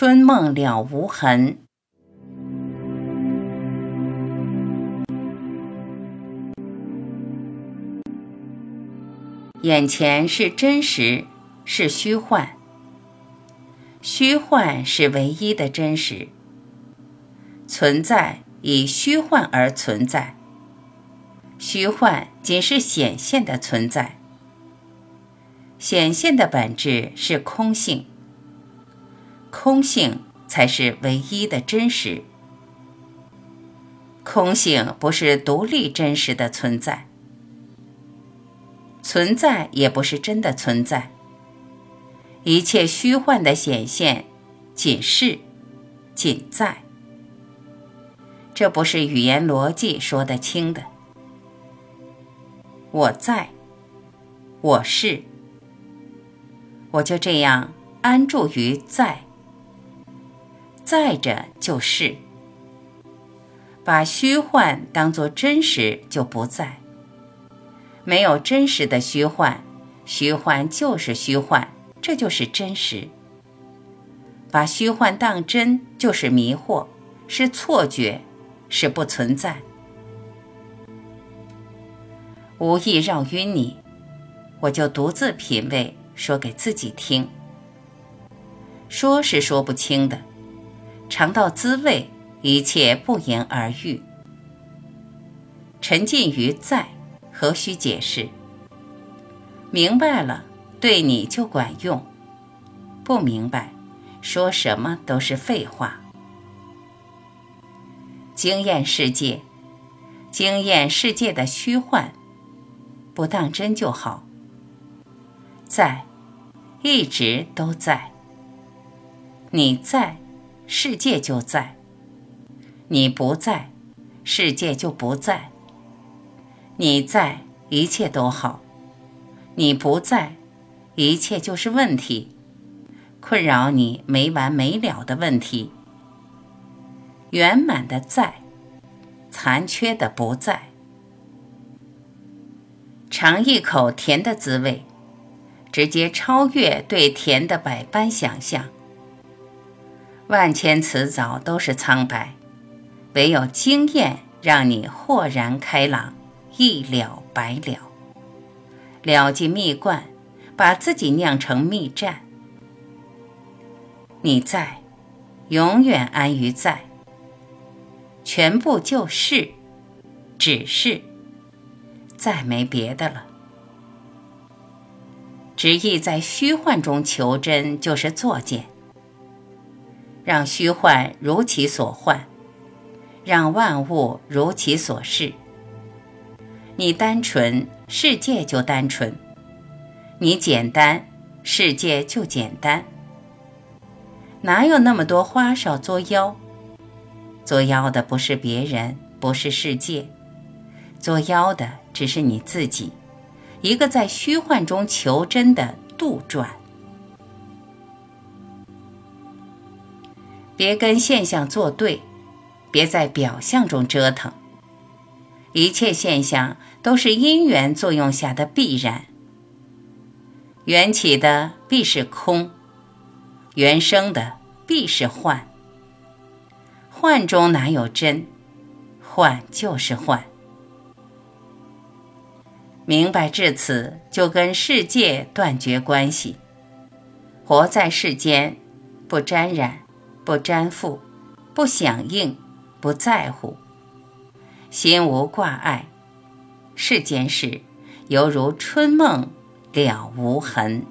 春梦了无痕。眼前是真实，是虚幻。虚幻是唯一的真实，存在以虚幻而存在。虚幻仅是显现的存在，显现的本质是空性。空性才是唯一的真实。空性不是独立真实的存在，存在也不是真的存在。一切虚幻的显现，仅是，仅在。这不是语言逻辑说得清的。我在，我是，我就这样安住于在。在着就是，把虚幻当作真实就不在。没有真实的虚幻，虚幻就是虚幻，这就是真实。把虚幻当真就是迷惑，是错觉，是不存在。无意绕晕你，我就独自品味，说给自己听。说是说不清的。尝到滋味，一切不言而喻。沉浸于在，何须解释？明白了，对你就管用；不明白，说什么都是废话。经验世界，经验世界的虚幻，不当真就好。在，一直都在。你在。世界就在，你不在，世界就不在。你在，一切都好；你不在，一切就是问题，困扰你没完没了的问题。圆满的在，残缺的不在。尝一口甜的滋味，直接超越对甜的百般想象。万千辞藻都是苍白，唯有经验让你豁然开朗，一了百了。了尽蜜罐，把自己酿成蜜饯。你在，永远安于在。全部就是，只是，再没别的了。执意在虚幻中求真，就是作践。让虚幻如其所幻，让万物如其所是。你单纯，世界就单纯；你简单，世界就简单。哪有那么多花哨作妖？作妖的不是别人，不是世界，作妖的只是你自己，一个在虚幻中求真的杜撰。别跟现象作对，别在表象中折腾。一切现象都是因缘作用下的必然。缘起的必是空，缘生的必是幻。幻中哪有真？幻就是幻。明白至此，就跟世界断绝关系，活在世间，不沾染。不沾附，不响应，不在乎，心无挂碍，世间事犹如春梦了无痕。